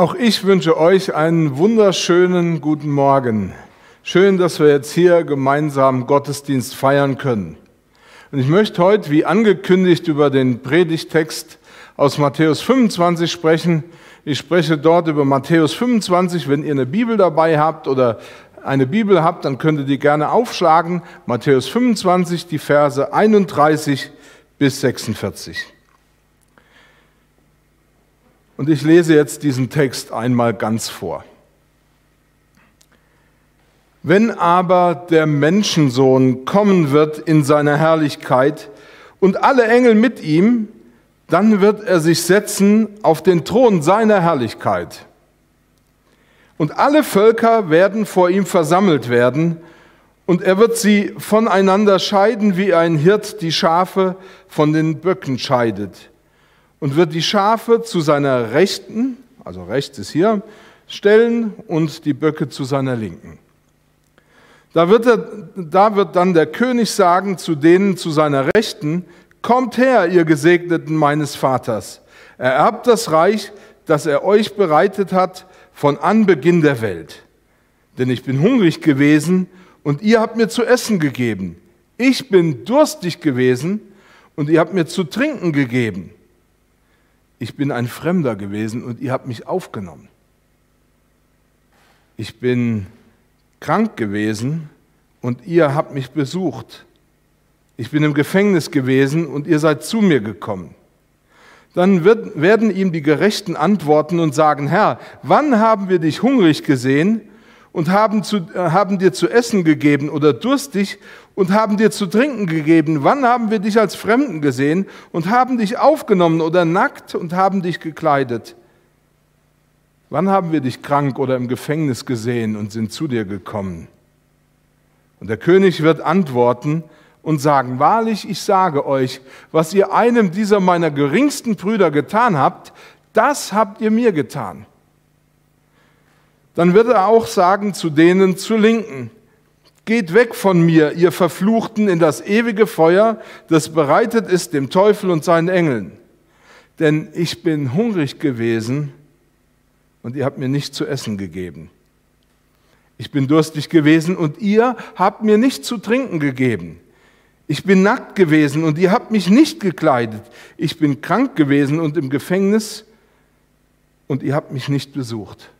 Auch ich wünsche euch einen wunderschönen guten Morgen. Schön, dass wir jetzt hier gemeinsam Gottesdienst feiern können. Und ich möchte heute, wie angekündigt, über den Predigtext aus Matthäus 25 sprechen. Ich spreche dort über Matthäus 25. Wenn ihr eine Bibel dabei habt oder eine Bibel habt, dann könnt ihr die gerne aufschlagen. Matthäus 25, die Verse 31 bis 46. Und ich lese jetzt diesen Text einmal ganz vor. Wenn aber der Menschensohn kommen wird in seiner Herrlichkeit und alle Engel mit ihm, dann wird er sich setzen auf den Thron seiner Herrlichkeit. Und alle Völker werden vor ihm versammelt werden, und er wird sie voneinander scheiden, wie ein Hirt die Schafe von den Böcken scheidet und wird die Schafe zu seiner Rechten, also rechts ist hier, stellen und die Böcke zu seiner Linken. Da wird, er, da wird dann der König sagen zu denen zu seiner Rechten, Kommt her, ihr Gesegneten meines Vaters, ererbt das Reich, das er euch bereitet hat von Anbeginn der Welt. Denn ich bin hungrig gewesen und ihr habt mir zu essen gegeben. Ich bin durstig gewesen und ihr habt mir zu trinken gegeben ich bin ein Fremder gewesen und ihr habt mich aufgenommen. Ich bin krank gewesen und ihr habt mich besucht. Ich bin im Gefängnis gewesen und ihr seid zu mir gekommen. Dann wird, werden ihm die Gerechten antworten und sagen, Herr, wann haben wir dich hungrig gesehen und haben, zu, äh, haben dir zu essen gegeben oder durstig und haben dir zu trinken gegeben? Wann haben wir dich als Fremden gesehen und haben dich aufgenommen oder nackt und haben dich gekleidet? Wann haben wir dich krank oder im Gefängnis gesehen und sind zu dir gekommen? Und der König wird antworten und sagen, wahrlich, ich sage euch, was ihr einem dieser meiner geringsten Brüder getan habt, das habt ihr mir getan. Dann wird er auch sagen zu denen zur Linken, geht weg von mir, ihr Verfluchten, in das ewige Feuer, das bereitet ist dem Teufel und seinen Engeln. Denn ich bin hungrig gewesen und ihr habt mir nicht zu essen gegeben. Ich bin durstig gewesen und ihr habt mir nicht zu trinken gegeben. Ich bin nackt gewesen und ihr habt mich nicht gekleidet. Ich bin krank gewesen und im Gefängnis und ihr habt mich nicht besucht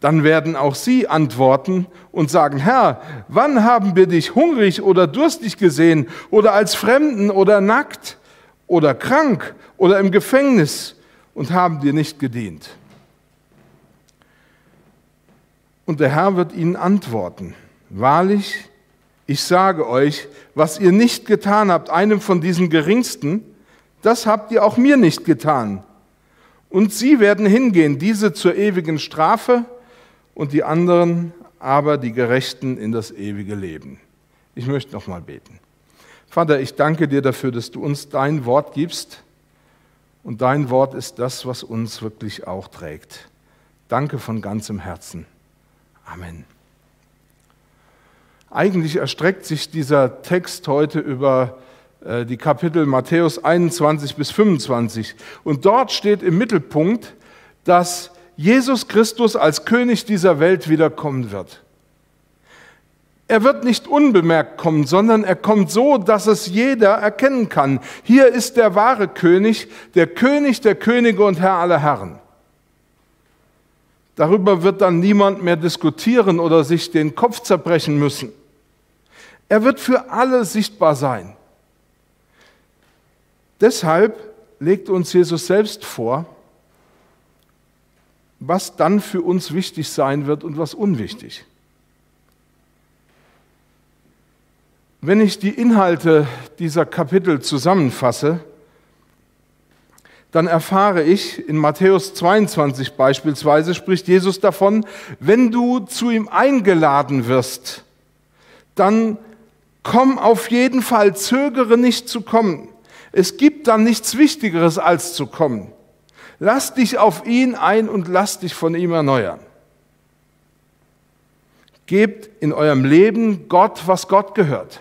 dann werden auch sie antworten und sagen, Herr, wann haben wir dich hungrig oder durstig gesehen oder als Fremden oder nackt oder krank oder im Gefängnis und haben dir nicht gedient? Und der Herr wird ihnen antworten, wahrlich, ich sage euch, was ihr nicht getan habt, einem von diesen Geringsten, das habt ihr auch mir nicht getan. Und sie werden hingehen, diese zur ewigen Strafe, und die anderen aber die Gerechten in das ewige Leben. Ich möchte noch mal beten. Vater, ich danke dir dafür, dass du uns dein Wort gibst und dein Wort ist das, was uns wirklich auch trägt. Danke von ganzem Herzen. Amen. Eigentlich erstreckt sich dieser Text heute über äh, die Kapitel Matthäus 21 bis 25 und dort steht im Mittelpunkt, dass Jesus Christus als König dieser Welt wiederkommen wird. Er wird nicht unbemerkt kommen, sondern er kommt so, dass es jeder erkennen kann. Hier ist der wahre König, der König der Könige und Herr aller Herren. Darüber wird dann niemand mehr diskutieren oder sich den Kopf zerbrechen müssen. Er wird für alle sichtbar sein. Deshalb legt uns Jesus selbst vor, was dann für uns wichtig sein wird und was unwichtig. Wenn ich die Inhalte dieser Kapitel zusammenfasse, dann erfahre ich, in Matthäus 22 beispielsweise spricht Jesus davon, wenn du zu ihm eingeladen wirst, dann komm auf jeden Fall, zögere nicht zu kommen. Es gibt dann nichts Wichtigeres als zu kommen. Lass dich auf ihn ein und lass dich von ihm erneuern. Gebt in eurem Leben Gott, was Gott gehört.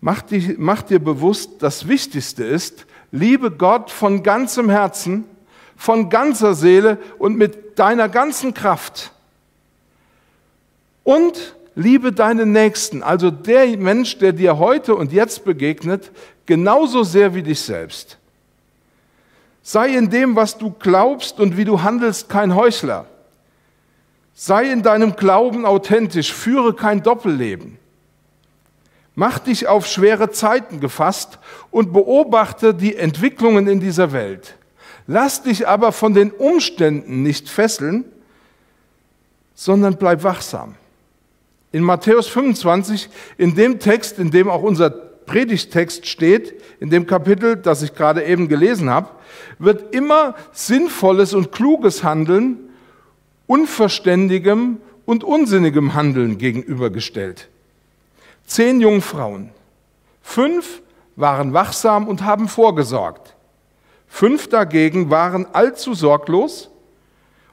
Mach, dich, mach dir bewusst, das Wichtigste ist, Liebe Gott von ganzem Herzen, von ganzer Seele und mit deiner ganzen Kraft. Und liebe deinen Nächsten, also der Mensch, der dir heute und jetzt begegnet, genauso sehr wie dich selbst. Sei in dem, was du glaubst und wie du handelst, kein Heuchler. Sei in deinem Glauben authentisch, führe kein Doppelleben. Mach dich auf schwere Zeiten gefasst und beobachte die Entwicklungen in dieser Welt. Lass dich aber von den Umständen nicht fesseln, sondern bleib wachsam. In Matthäus 25, in dem Text, in dem auch unser Predigtext steht, in dem Kapitel, das ich gerade eben gelesen habe, wird immer sinnvolles und kluges Handeln unverständigem und unsinnigem Handeln gegenübergestellt. Zehn Jungfrauen. Fünf waren wachsam und haben vorgesorgt. Fünf dagegen waren allzu sorglos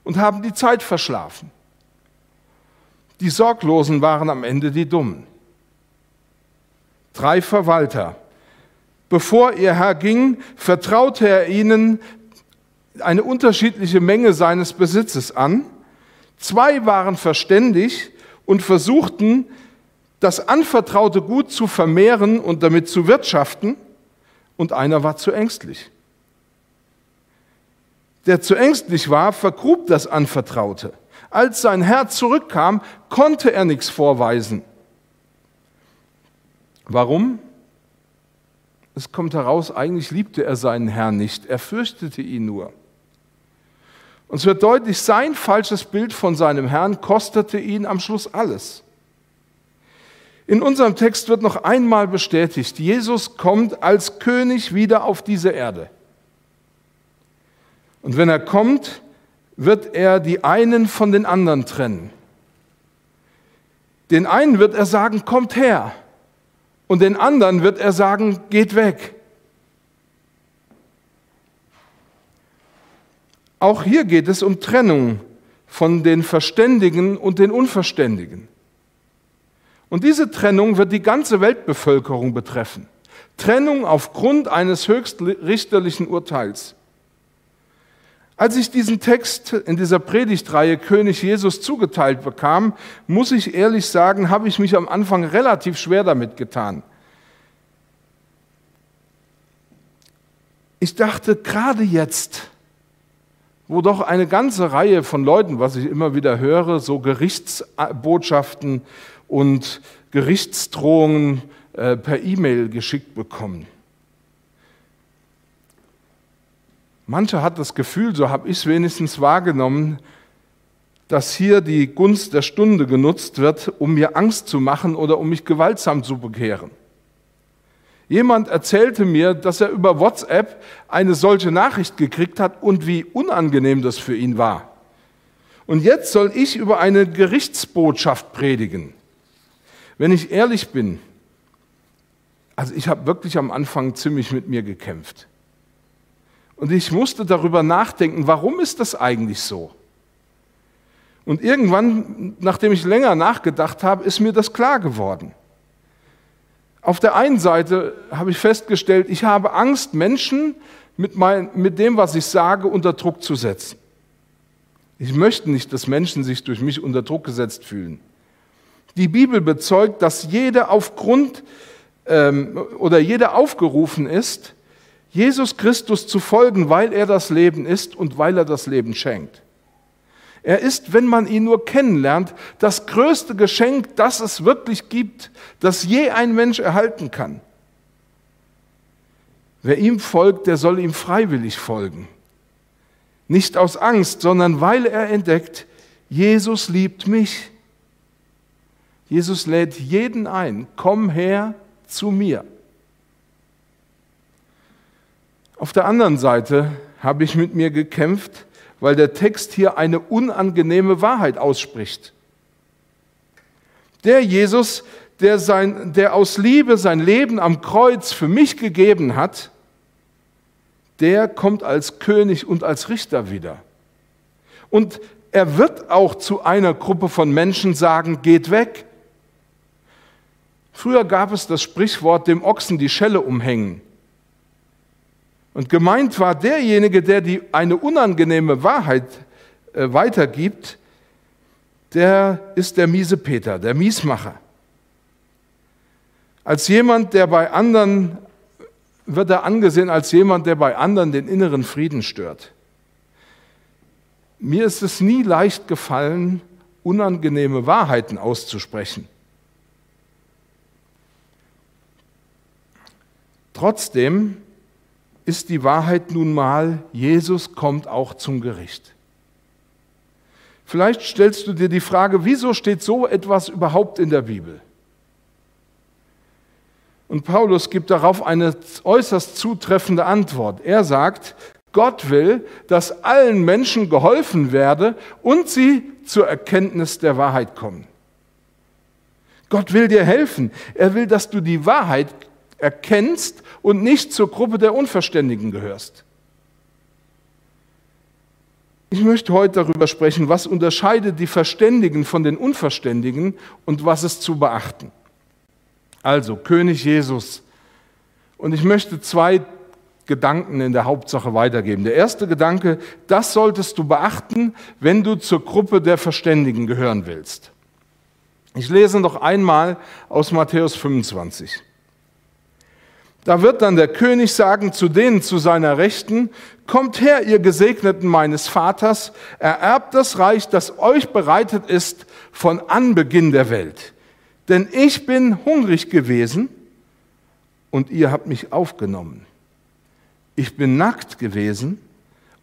und haben die Zeit verschlafen. Die Sorglosen waren am Ende die Dummen. Drei Verwalter. Bevor ihr Herr ging, vertraute er ihnen eine unterschiedliche Menge seines Besitzes an. Zwei waren verständig und versuchten, das anvertraute Gut zu vermehren und damit zu wirtschaften, und einer war zu ängstlich. Der zu ängstlich war, vergrub das Anvertraute. Als sein Herr zurückkam, konnte er nichts vorweisen. Warum? Es kommt heraus, eigentlich liebte er seinen Herrn nicht, er fürchtete ihn nur. Und es wird deutlich, sein falsches Bild von seinem Herrn kostete ihn am Schluss alles. In unserem Text wird noch einmal bestätigt, Jesus kommt als König wieder auf diese Erde. Und wenn er kommt, wird er die einen von den anderen trennen. Den einen wird er sagen, kommt her. Und den anderen wird er sagen, geht weg. Auch hier geht es um Trennung von den Verständigen und den Unverständigen. Und diese Trennung wird die ganze Weltbevölkerung betreffen. Trennung aufgrund eines höchstrichterlichen Urteils. Als ich diesen Text in dieser Predigtreihe König Jesus zugeteilt bekam, muss ich ehrlich sagen, habe ich mich am Anfang relativ schwer damit getan. Ich dachte, gerade jetzt, wo doch eine ganze Reihe von Leuten, was ich immer wieder höre, so Gerichtsbotschaften und Gerichtsdrohungen äh, per E-Mail geschickt bekommen. Manche hat das Gefühl, so habe ich es wenigstens wahrgenommen, dass hier die Gunst der Stunde genutzt wird, um mir Angst zu machen oder um mich gewaltsam zu bekehren. Jemand erzählte mir, dass er über WhatsApp eine solche Nachricht gekriegt hat und wie unangenehm das für ihn war. Und jetzt soll ich über eine Gerichtsbotschaft predigen. Wenn ich ehrlich bin, also ich habe wirklich am Anfang ziemlich mit mir gekämpft. Und ich musste darüber nachdenken, warum ist das eigentlich so? Und irgendwann, nachdem ich länger nachgedacht habe, ist mir das klar geworden. Auf der einen Seite habe ich festgestellt, ich habe Angst, Menschen mit, mein, mit dem, was ich sage, unter Druck zu setzen. Ich möchte nicht, dass Menschen sich durch mich unter Druck gesetzt fühlen. Die Bibel bezeugt, dass jeder aufgrund ähm, oder jeder aufgerufen ist, Jesus Christus zu folgen, weil er das Leben ist und weil er das Leben schenkt. Er ist, wenn man ihn nur kennenlernt, das größte Geschenk, das es wirklich gibt, das je ein Mensch erhalten kann. Wer ihm folgt, der soll ihm freiwillig folgen. Nicht aus Angst, sondern weil er entdeckt, Jesus liebt mich. Jesus lädt jeden ein, komm her zu mir. Auf der anderen Seite habe ich mit mir gekämpft, weil der Text hier eine unangenehme Wahrheit ausspricht. Der Jesus, der, sein, der aus Liebe sein Leben am Kreuz für mich gegeben hat, der kommt als König und als Richter wieder. Und er wird auch zu einer Gruppe von Menschen sagen, geht weg, Früher gab es das Sprichwort, dem Ochsen die Schelle umhängen. Und gemeint war derjenige, der die, eine unangenehme Wahrheit äh, weitergibt, der ist der miese Peter, der Miesmacher. Als jemand, der bei anderen, wird er angesehen als jemand, der bei anderen den inneren Frieden stört. Mir ist es nie leicht gefallen, unangenehme Wahrheiten auszusprechen. Trotzdem ist die Wahrheit nun mal, Jesus kommt auch zum Gericht. Vielleicht stellst du dir die Frage, wieso steht so etwas überhaupt in der Bibel? Und Paulus gibt darauf eine äußerst zutreffende Antwort. Er sagt, Gott will, dass allen Menschen geholfen werde und sie zur Erkenntnis der Wahrheit kommen. Gott will dir helfen. Er will, dass du die Wahrheit erkennst und nicht zur Gruppe der Unverständigen gehörst. Ich möchte heute darüber sprechen, was unterscheidet die Verständigen von den Unverständigen und was ist zu beachten. Also König Jesus. Und ich möchte zwei Gedanken in der Hauptsache weitergeben. Der erste Gedanke, das solltest du beachten, wenn du zur Gruppe der Verständigen gehören willst. Ich lese noch einmal aus Matthäus 25. Da wird dann der König sagen zu denen zu seiner Rechten, kommt her, ihr Gesegneten meines Vaters, ererbt das Reich, das euch bereitet ist von Anbeginn der Welt. Denn ich bin hungrig gewesen und ihr habt mich aufgenommen. Ich bin nackt gewesen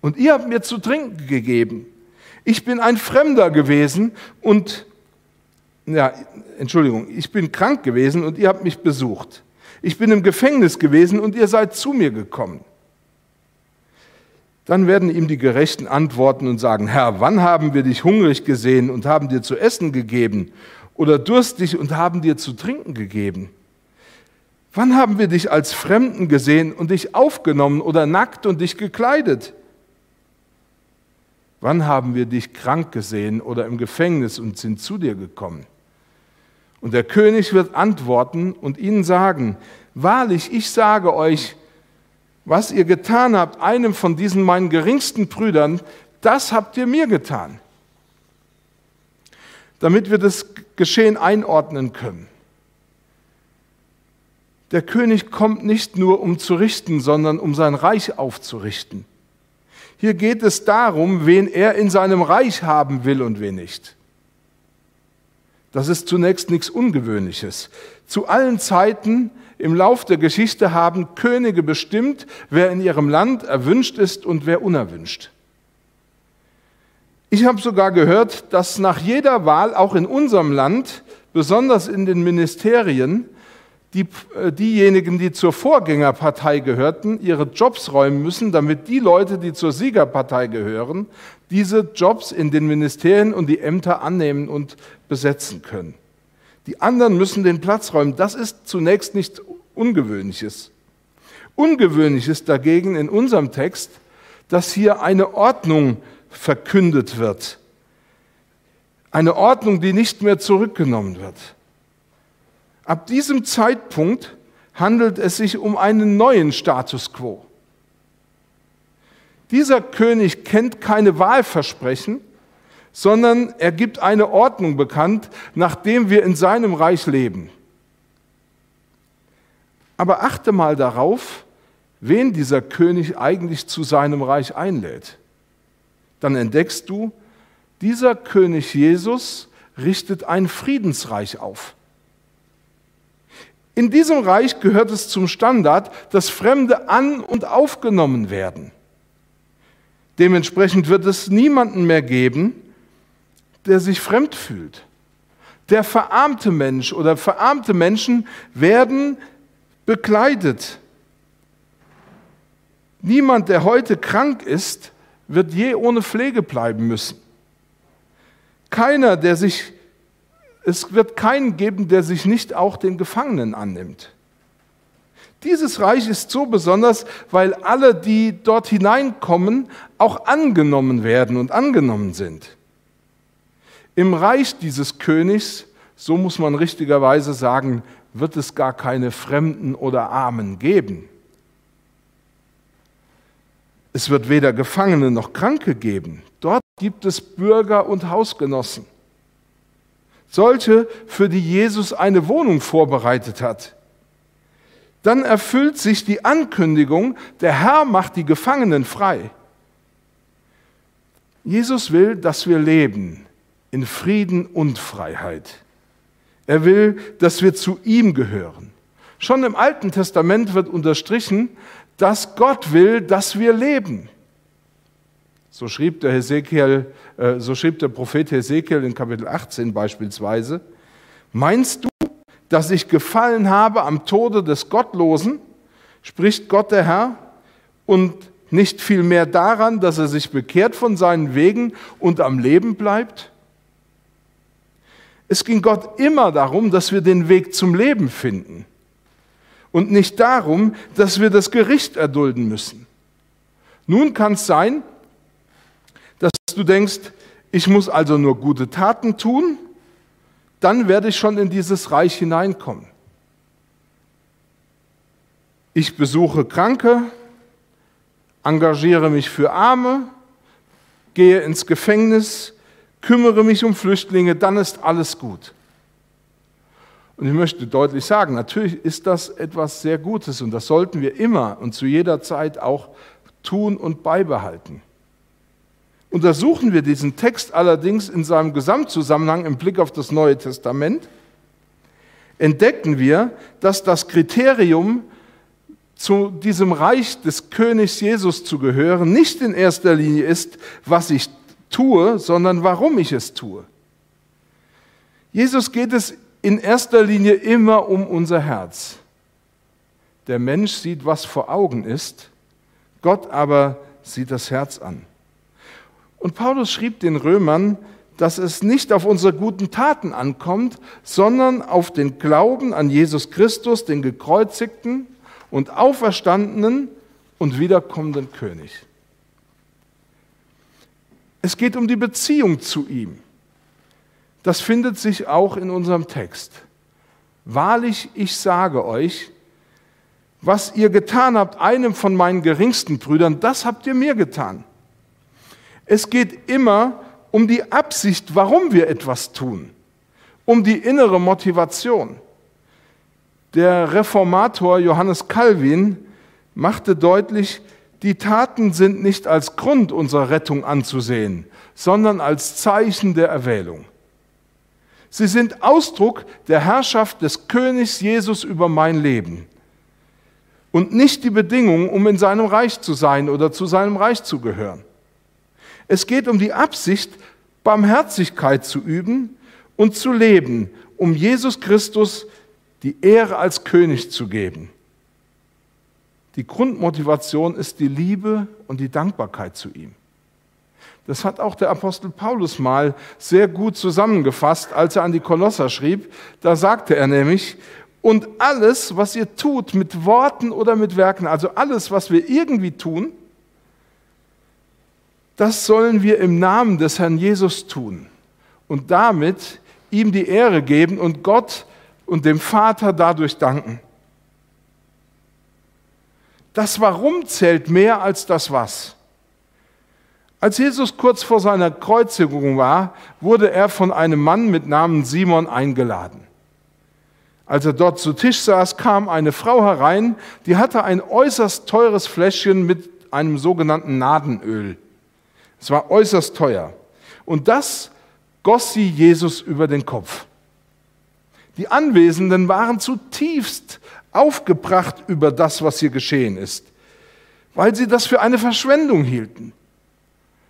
und ihr habt mir zu trinken gegeben. Ich bin ein Fremder gewesen und, ja, Entschuldigung, ich bin krank gewesen und ihr habt mich besucht. Ich bin im Gefängnis gewesen und ihr seid zu mir gekommen. Dann werden ihm die Gerechten antworten und sagen, Herr, wann haben wir dich hungrig gesehen und haben dir zu essen gegeben oder durstig und haben dir zu trinken gegeben? Wann haben wir dich als Fremden gesehen und dich aufgenommen oder nackt und dich gekleidet? Wann haben wir dich krank gesehen oder im Gefängnis und sind zu dir gekommen? Und der König wird antworten und ihnen sagen, wahrlich, ich sage euch, was ihr getan habt, einem von diesen meinen geringsten Brüdern, das habt ihr mir getan. Damit wir das Geschehen einordnen können. Der König kommt nicht nur, um zu richten, sondern um sein Reich aufzurichten. Hier geht es darum, wen er in seinem Reich haben will und wen nicht. Das ist zunächst nichts Ungewöhnliches. Zu allen Zeiten im Lauf der Geschichte haben Könige bestimmt, wer in ihrem Land erwünscht ist und wer unerwünscht. Ich habe sogar gehört, dass nach jeder Wahl auch in unserem Land, besonders in den Ministerien, die, äh, diejenigen, die zur Vorgängerpartei gehörten, ihre Jobs räumen müssen, damit die Leute, die zur Siegerpartei gehören, diese Jobs in den Ministerien und die Ämter annehmen und besetzen können. Die anderen müssen den Platz räumen. Das ist zunächst nichts Ungewöhnliches. Ungewöhnlich ist dagegen in unserem Text, dass hier eine Ordnung verkündet wird. Eine Ordnung, die nicht mehr zurückgenommen wird. Ab diesem Zeitpunkt handelt es sich um einen neuen Status quo. Dieser König kennt keine Wahlversprechen, sondern er gibt eine Ordnung bekannt, nachdem wir in seinem Reich leben. Aber achte mal darauf, wen dieser König eigentlich zu seinem Reich einlädt. Dann entdeckst du, dieser König Jesus richtet ein Friedensreich auf. In diesem Reich gehört es zum Standard, dass Fremde an und aufgenommen werden. Dementsprechend wird es niemanden mehr geben, der sich fremd fühlt. Der verarmte Mensch oder verarmte Menschen werden bekleidet. Niemand, der heute krank ist, wird je ohne Pflege bleiben müssen. Keiner, der sich es wird keinen geben, der sich nicht auch den Gefangenen annimmt. Dieses Reich ist so besonders, weil alle, die dort hineinkommen, auch angenommen werden und angenommen sind. Im Reich dieses Königs, so muss man richtigerweise sagen, wird es gar keine Fremden oder Armen geben. Es wird weder Gefangene noch Kranke geben. Dort gibt es Bürger und Hausgenossen. Solche, für die Jesus eine Wohnung vorbereitet hat. Dann erfüllt sich die Ankündigung, der Herr macht die Gefangenen frei. Jesus will, dass wir leben in Frieden und Freiheit. Er will, dass wir zu ihm gehören. Schon im Alten Testament wird unterstrichen, dass Gott will, dass wir leben. So schrieb der, Hesekiel, äh, so schrieb der Prophet Hesekiel in Kapitel 18 beispielsweise. Meinst du, dass ich gefallen habe am Tode des Gottlosen, spricht Gott der Herr, und nicht vielmehr daran, dass er sich bekehrt von seinen Wegen und am Leben bleibt? Es ging Gott immer darum, dass wir den Weg zum Leben finden und nicht darum, dass wir das Gericht erdulden müssen. Nun kann es sein, du denkst, ich muss also nur gute Taten tun, dann werde ich schon in dieses Reich hineinkommen. Ich besuche Kranke, engagiere mich für Arme, gehe ins Gefängnis, kümmere mich um Flüchtlinge, dann ist alles gut. Und ich möchte deutlich sagen, natürlich ist das etwas sehr Gutes und das sollten wir immer und zu jeder Zeit auch tun und beibehalten. Untersuchen wir diesen Text allerdings in seinem Gesamtzusammenhang im Blick auf das Neue Testament, entdecken wir, dass das Kriterium, zu diesem Reich des Königs Jesus zu gehören, nicht in erster Linie ist, was ich tue, sondern warum ich es tue. Jesus geht es in erster Linie immer um unser Herz. Der Mensch sieht, was vor Augen ist, Gott aber sieht das Herz an. Und Paulus schrieb den Römern, dass es nicht auf unsere guten Taten ankommt, sondern auf den Glauben an Jesus Christus, den gekreuzigten und auferstandenen und wiederkommenden König. Es geht um die Beziehung zu ihm. Das findet sich auch in unserem Text. Wahrlich, ich sage euch, was ihr getan habt, einem von meinen geringsten Brüdern, das habt ihr mir getan. Es geht immer um die Absicht, warum wir etwas tun, um die innere Motivation. Der Reformator Johannes Calvin machte deutlich, die Taten sind nicht als Grund unserer Rettung anzusehen, sondern als Zeichen der Erwählung. Sie sind Ausdruck der Herrschaft des Königs Jesus über mein Leben und nicht die Bedingung, um in seinem Reich zu sein oder zu seinem Reich zu gehören. Es geht um die Absicht, Barmherzigkeit zu üben und zu leben, um Jesus Christus die Ehre als König zu geben. Die Grundmotivation ist die Liebe und die Dankbarkeit zu ihm. Das hat auch der Apostel Paulus mal sehr gut zusammengefasst, als er an die Kolosser schrieb. Da sagte er nämlich, und alles, was ihr tut mit Worten oder mit Werken, also alles, was wir irgendwie tun, das sollen wir im Namen des Herrn Jesus tun und damit ihm die Ehre geben und Gott und dem Vater dadurch danken. Das Warum zählt mehr als das Was. Als Jesus kurz vor seiner Kreuzigung war, wurde er von einem Mann mit Namen Simon eingeladen. Als er dort zu Tisch saß, kam eine Frau herein, die hatte ein äußerst teures Fläschchen mit einem sogenannten Nadenöl. Es war äußerst teuer. Und das goss sie Jesus über den Kopf. Die Anwesenden waren zutiefst aufgebracht über das, was hier geschehen ist, weil sie das für eine Verschwendung hielten.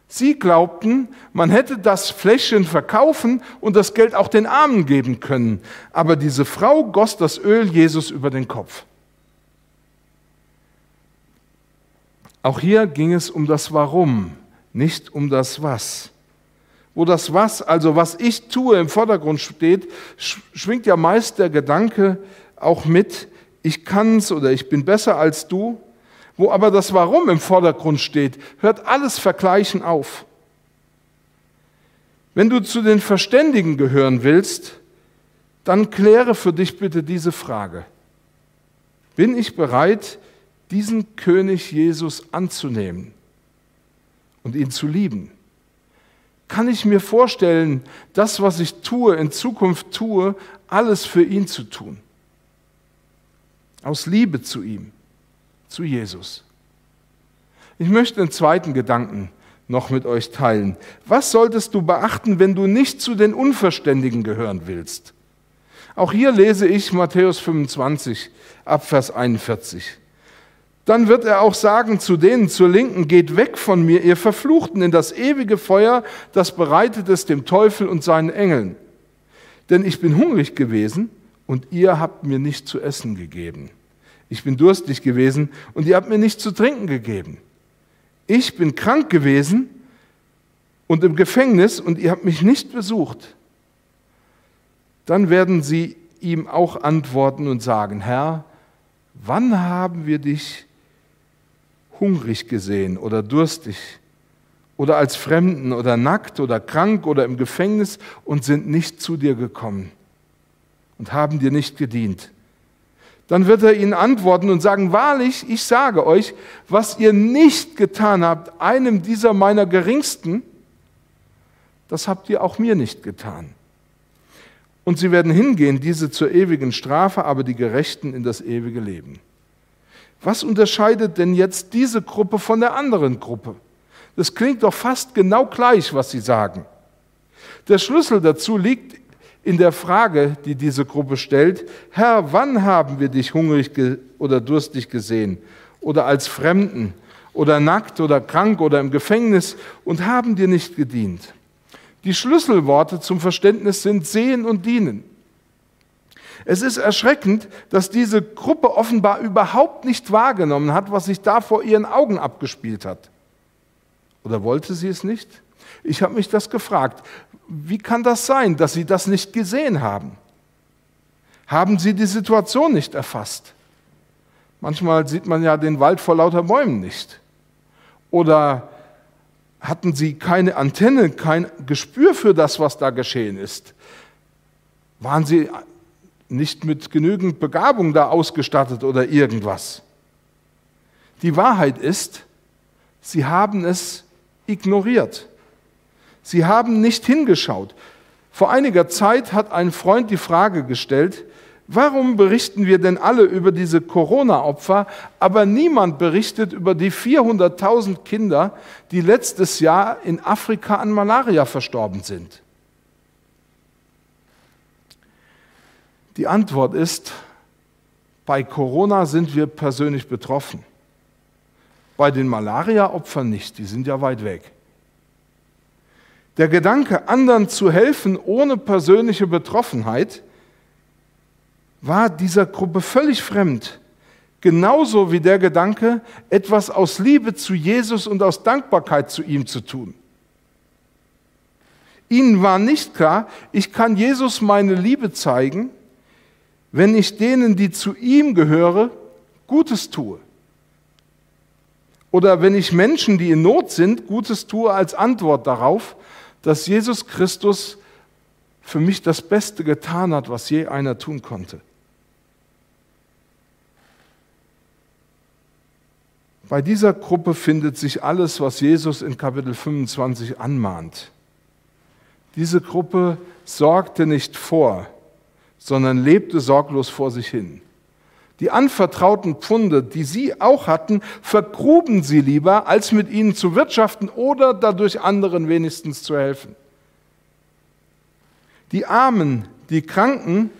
Sie glaubten, man hätte das Fläschchen verkaufen und das Geld auch den Armen geben können. Aber diese Frau goss das Öl Jesus über den Kopf. Auch hier ging es um das Warum, nicht um das Was. Wo das Was, also was ich tue, im Vordergrund steht, schwingt ja meist der Gedanke auch mit, ich kann's oder ich bin besser als du. Wo aber das Warum im Vordergrund steht, hört alles Vergleichen auf. Wenn du zu den Verständigen gehören willst, dann kläre für dich bitte diese Frage. Bin ich bereit, diesen König Jesus anzunehmen, und ihn zu lieben? Kann ich mir vorstellen, das, was ich tue, in Zukunft tue, alles für ihn zu tun? Aus Liebe zu ihm, zu Jesus. Ich möchte einen zweiten Gedanken noch mit euch teilen. Was solltest du beachten, wenn du nicht zu den Unverständigen gehören willst? Auch hier lese ich Matthäus 25 ab Vers 41. Dann wird er auch sagen zu denen zur Linken, geht weg von mir, ihr Verfluchten, in das ewige Feuer, das bereitet es dem Teufel und seinen Engeln. Denn ich bin hungrig gewesen und ihr habt mir nicht zu essen gegeben. Ich bin durstig gewesen und ihr habt mir nicht zu trinken gegeben ich bin krank gewesen und im Gefängnis und ihr habt mich nicht besucht, dann werden sie ihm auch antworten und sagen, Herr, wann haben wir dich hungrig gesehen oder durstig oder als Fremden oder nackt oder krank oder im Gefängnis und sind nicht zu dir gekommen und haben dir nicht gedient? dann wird er ihnen antworten und sagen, wahrlich, ich sage euch, was ihr nicht getan habt, einem dieser meiner Geringsten, das habt ihr auch mir nicht getan. Und sie werden hingehen, diese zur ewigen Strafe, aber die Gerechten in das ewige Leben. Was unterscheidet denn jetzt diese Gruppe von der anderen Gruppe? Das klingt doch fast genau gleich, was sie sagen. Der Schlüssel dazu liegt in der Frage, die diese Gruppe stellt, Herr, wann haben wir dich hungrig oder durstig gesehen oder als Fremden oder nackt oder krank oder im Gefängnis und haben dir nicht gedient? Die Schlüsselworte zum Verständnis sind sehen und dienen. Es ist erschreckend, dass diese Gruppe offenbar überhaupt nicht wahrgenommen hat, was sich da vor ihren Augen abgespielt hat. Oder wollte sie es nicht? Ich habe mich das gefragt. Wie kann das sein, dass Sie das nicht gesehen haben? Haben Sie die Situation nicht erfasst? Manchmal sieht man ja den Wald vor lauter Bäumen nicht. Oder hatten Sie keine Antenne, kein Gespür für das, was da geschehen ist? Waren Sie nicht mit genügend Begabung da ausgestattet oder irgendwas? Die Wahrheit ist, Sie haben es ignoriert. Sie haben nicht hingeschaut. Vor einiger Zeit hat ein Freund die Frage gestellt, warum berichten wir denn alle über diese Corona-Opfer, aber niemand berichtet über die 400.000 Kinder, die letztes Jahr in Afrika an Malaria verstorben sind? Die Antwort ist, bei Corona sind wir persönlich betroffen. Bei den Malaria-Opfern nicht, die sind ja weit weg. Der Gedanke, anderen zu helfen ohne persönliche Betroffenheit, war dieser Gruppe völlig fremd. Genauso wie der Gedanke, etwas aus Liebe zu Jesus und aus Dankbarkeit zu ihm zu tun. Ihnen war nicht klar, ich kann Jesus meine Liebe zeigen, wenn ich denen, die zu ihm gehöre, Gutes tue. Oder wenn ich Menschen, die in Not sind, Gutes tue als Antwort darauf, dass Jesus Christus für mich das Beste getan hat, was je einer tun konnte. Bei dieser Gruppe findet sich alles, was Jesus in Kapitel 25 anmahnt. Diese Gruppe sorgte nicht vor, sondern lebte sorglos vor sich hin. Die anvertrauten Pfunde, die sie auch hatten, vergruben sie lieber, als mit ihnen zu wirtschaften oder dadurch anderen wenigstens zu helfen. Die Armen, die Kranken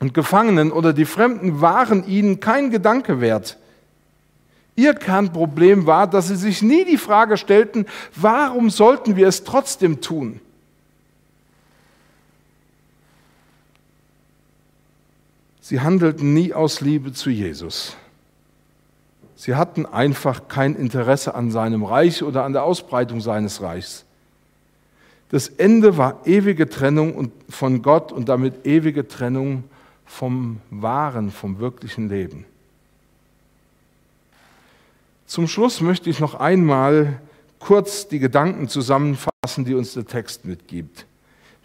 und Gefangenen oder die Fremden waren ihnen kein Gedanke wert. Ihr Kernproblem war, dass sie sich nie die Frage stellten, warum sollten wir es trotzdem tun? Sie handelten nie aus Liebe zu Jesus. Sie hatten einfach kein Interesse an seinem Reich oder an der Ausbreitung seines Reichs. Das Ende war ewige Trennung von Gott und damit ewige Trennung vom wahren, vom wirklichen Leben. Zum Schluss möchte ich noch einmal kurz die Gedanken zusammenfassen, die uns der Text mitgibt.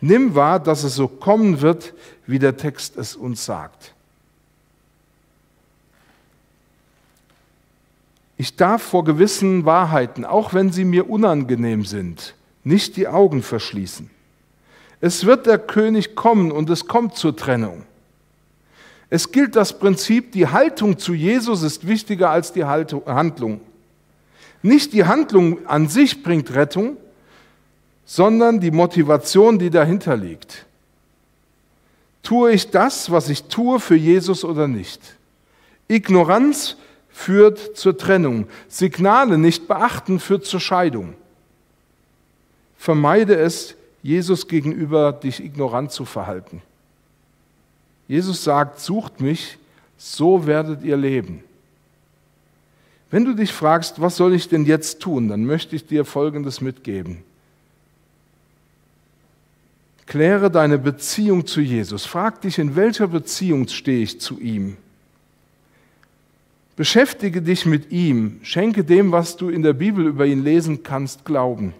Nimm wahr, dass es so kommen wird, wie der Text es uns sagt. Ich darf vor gewissen Wahrheiten, auch wenn sie mir unangenehm sind, nicht die Augen verschließen. Es wird der König kommen und es kommt zur Trennung. Es gilt das Prinzip, die Haltung zu Jesus ist wichtiger als die Handlung. Nicht die Handlung an sich bringt Rettung, sondern die Motivation, die dahinter liegt. Tue ich das, was ich tue, für Jesus oder nicht? Ignoranz führt zur Trennung. Signale nicht beachten führt zur Scheidung. Vermeide es, Jesus gegenüber dich ignorant zu verhalten. Jesus sagt, sucht mich, so werdet ihr leben. Wenn du dich fragst, was soll ich denn jetzt tun, dann möchte ich dir Folgendes mitgeben. Kläre deine Beziehung zu Jesus. Frag dich, in welcher Beziehung stehe ich zu ihm? Beschäftige dich mit ihm. Schenke dem, was du in der Bibel über ihn lesen kannst, Glauben.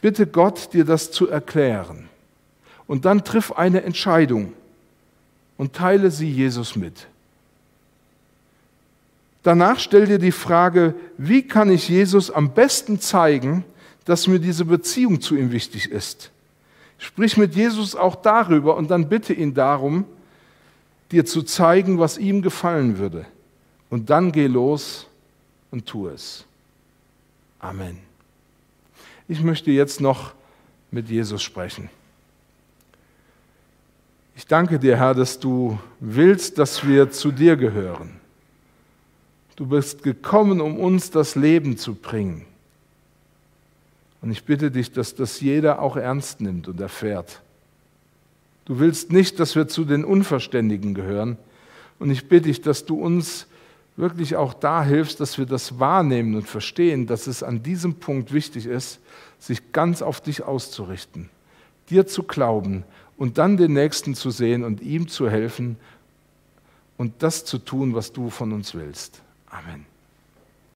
Bitte Gott, dir das zu erklären. Und dann triff eine Entscheidung und teile sie Jesus mit. Danach stell dir die Frage, wie kann ich Jesus am besten zeigen, dass mir diese Beziehung zu ihm wichtig ist. Sprich mit Jesus auch darüber und dann bitte ihn darum, dir zu zeigen, was ihm gefallen würde. Und dann geh los und tu es. Amen. Ich möchte jetzt noch mit Jesus sprechen. Ich danke dir, Herr, dass du willst, dass wir zu dir gehören. Du bist gekommen, um uns das Leben zu bringen. Und ich bitte dich, dass das jeder auch ernst nimmt und erfährt. Du willst nicht, dass wir zu den Unverständigen gehören. Und ich bitte dich, dass du uns wirklich auch da hilfst, dass wir das wahrnehmen und verstehen, dass es an diesem Punkt wichtig ist, sich ganz auf dich auszurichten, dir zu glauben und dann den Nächsten zu sehen und ihm zu helfen und das zu tun, was du von uns willst. Amen.